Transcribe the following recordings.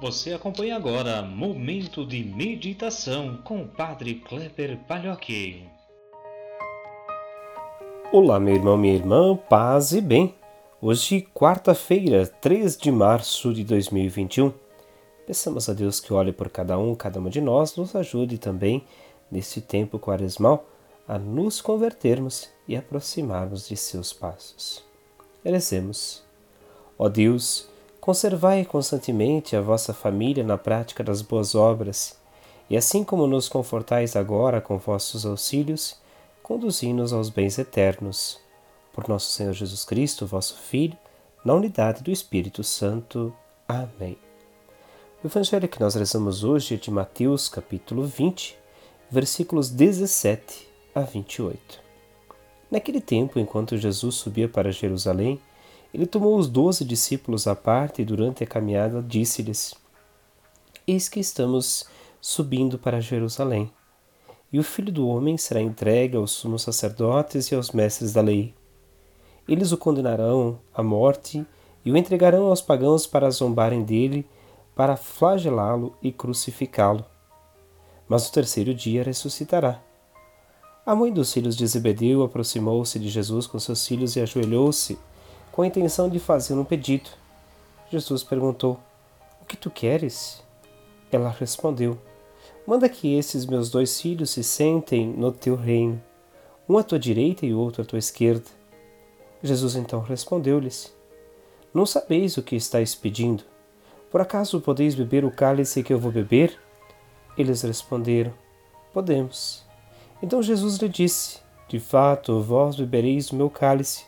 Você acompanha agora Momento de Meditação com o Padre Kleber Palhoque. Olá, meu irmão, minha irmã, paz e bem. Hoje, quarta-feira, 3 de março de 2021. Peçamos a Deus que olhe por cada um, cada uma de nós, nos ajude também, neste tempo quaresmal, a nos convertermos e aproximarmos de seus passos. Merecemos. Ó Deus, Conservai constantemente a vossa família na prática das boas obras, e assim como nos confortais agora com vossos auxílios, conduzi-nos aos bens eternos. Por nosso Senhor Jesus Cristo, vosso Filho, na unidade do Espírito Santo. Amém. O Evangelho que nós rezamos hoje é de Mateus, capítulo 20, versículos 17 a 28. Naquele tempo, enquanto Jesus subia para Jerusalém, ele tomou os doze discípulos à parte e durante a caminhada disse-lhes: Eis que estamos subindo para Jerusalém, e o filho do homem será entregue aos sumos sacerdotes e aos mestres da lei. Eles o condenarão à morte e o entregarão aos pagãos para zombarem dele, para flagelá-lo e crucificá-lo. Mas no terceiro dia ressuscitará. A mãe dos filhos de Zebedeu aproximou-se de Jesus com seus filhos e ajoelhou-se com a intenção de fazer um pedido. Jesus perguntou: O que tu queres? Ela respondeu: Manda que esses meus dois filhos se sentem no teu reino, um à tua direita e outro à tua esquerda. Jesus então respondeu-lhes: Não sabeis o que estáis pedindo? Por acaso podeis beber o cálice que eu vou beber? Eles responderam: Podemos. Então Jesus lhe disse: De fato, vós bebereis o meu cálice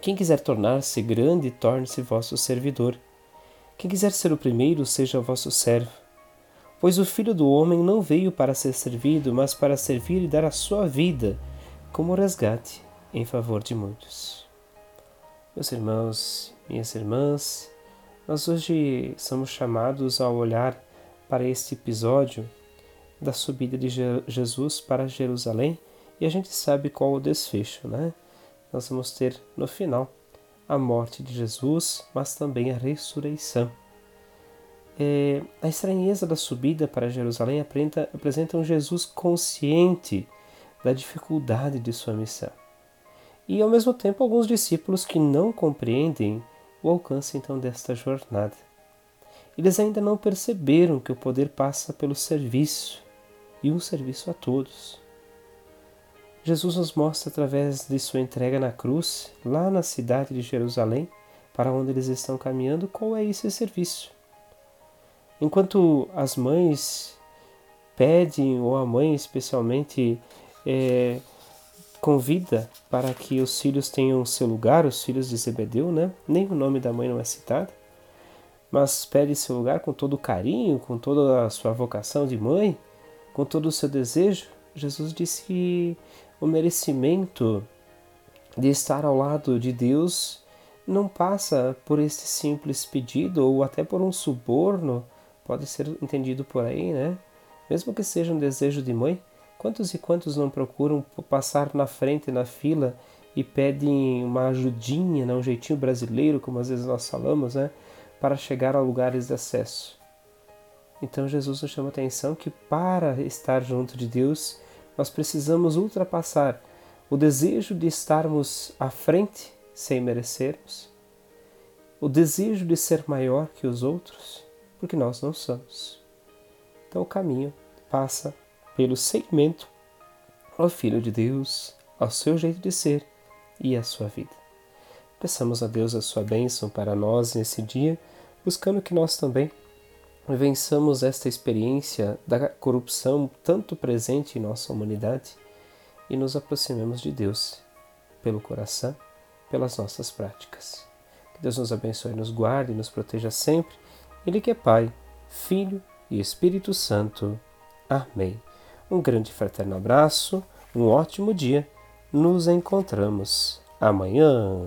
Quem quiser tornar-se grande, torne-se vosso servidor. Quem quiser ser o primeiro, seja vosso servo. Pois o Filho do Homem não veio para ser servido, mas para servir e dar a sua vida como resgate em favor de muitos. Meus irmãos, minhas irmãs, nós hoje somos chamados a olhar para este episódio da subida de Jesus para Jerusalém e a gente sabe qual o desfecho, né? Nós vamos ter no final a morte de Jesus, mas também a ressurreição. É, a estranheza da subida para Jerusalém apresenta, apresenta um Jesus consciente da dificuldade de sua missão. E ao mesmo tempo alguns discípulos que não compreendem o alcance então desta jornada. Eles ainda não perceberam que o poder passa pelo serviço e um serviço a todos. Jesus nos mostra através de sua entrega na cruz, lá na cidade de Jerusalém, para onde eles estão caminhando, qual é esse serviço. Enquanto as mães pedem, ou a mãe especialmente é, convida para que os filhos tenham seu lugar, os filhos de Zebedeu, né? nem o nome da mãe não é citado, mas pede seu lugar com todo o carinho, com toda a sua vocação de mãe, com todo o seu desejo. Jesus disse que o merecimento de estar ao lado de Deus não passa por este simples pedido ou até por um suborno, pode ser entendido por aí, né? Mesmo que seja um desejo de mãe, quantos e quantos não procuram passar na frente na fila e pedem uma ajudinha, né? um jeitinho brasileiro, como às vezes nós falamos, né? para chegar a lugares de acesso. Então Jesus nos chama a atenção que para estar junto de Deus, nós precisamos ultrapassar o desejo de estarmos à frente sem merecermos, o desejo de ser maior que os outros, porque nós não somos. Então o caminho passa pelo seguimento ao Filho de Deus, ao seu jeito de ser e à sua vida. Peçamos a Deus a sua bênção para nós nesse dia, buscando que nós também vençamos esta experiência da corrupção tanto presente em nossa humanidade e nos aproximemos de Deus pelo coração, pelas nossas práticas. Que Deus nos abençoe, nos guarde e nos proteja sempre. Ele que é Pai, Filho e Espírito Santo. Amém. Um grande fraterno abraço, um ótimo dia. Nos encontramos amanhã.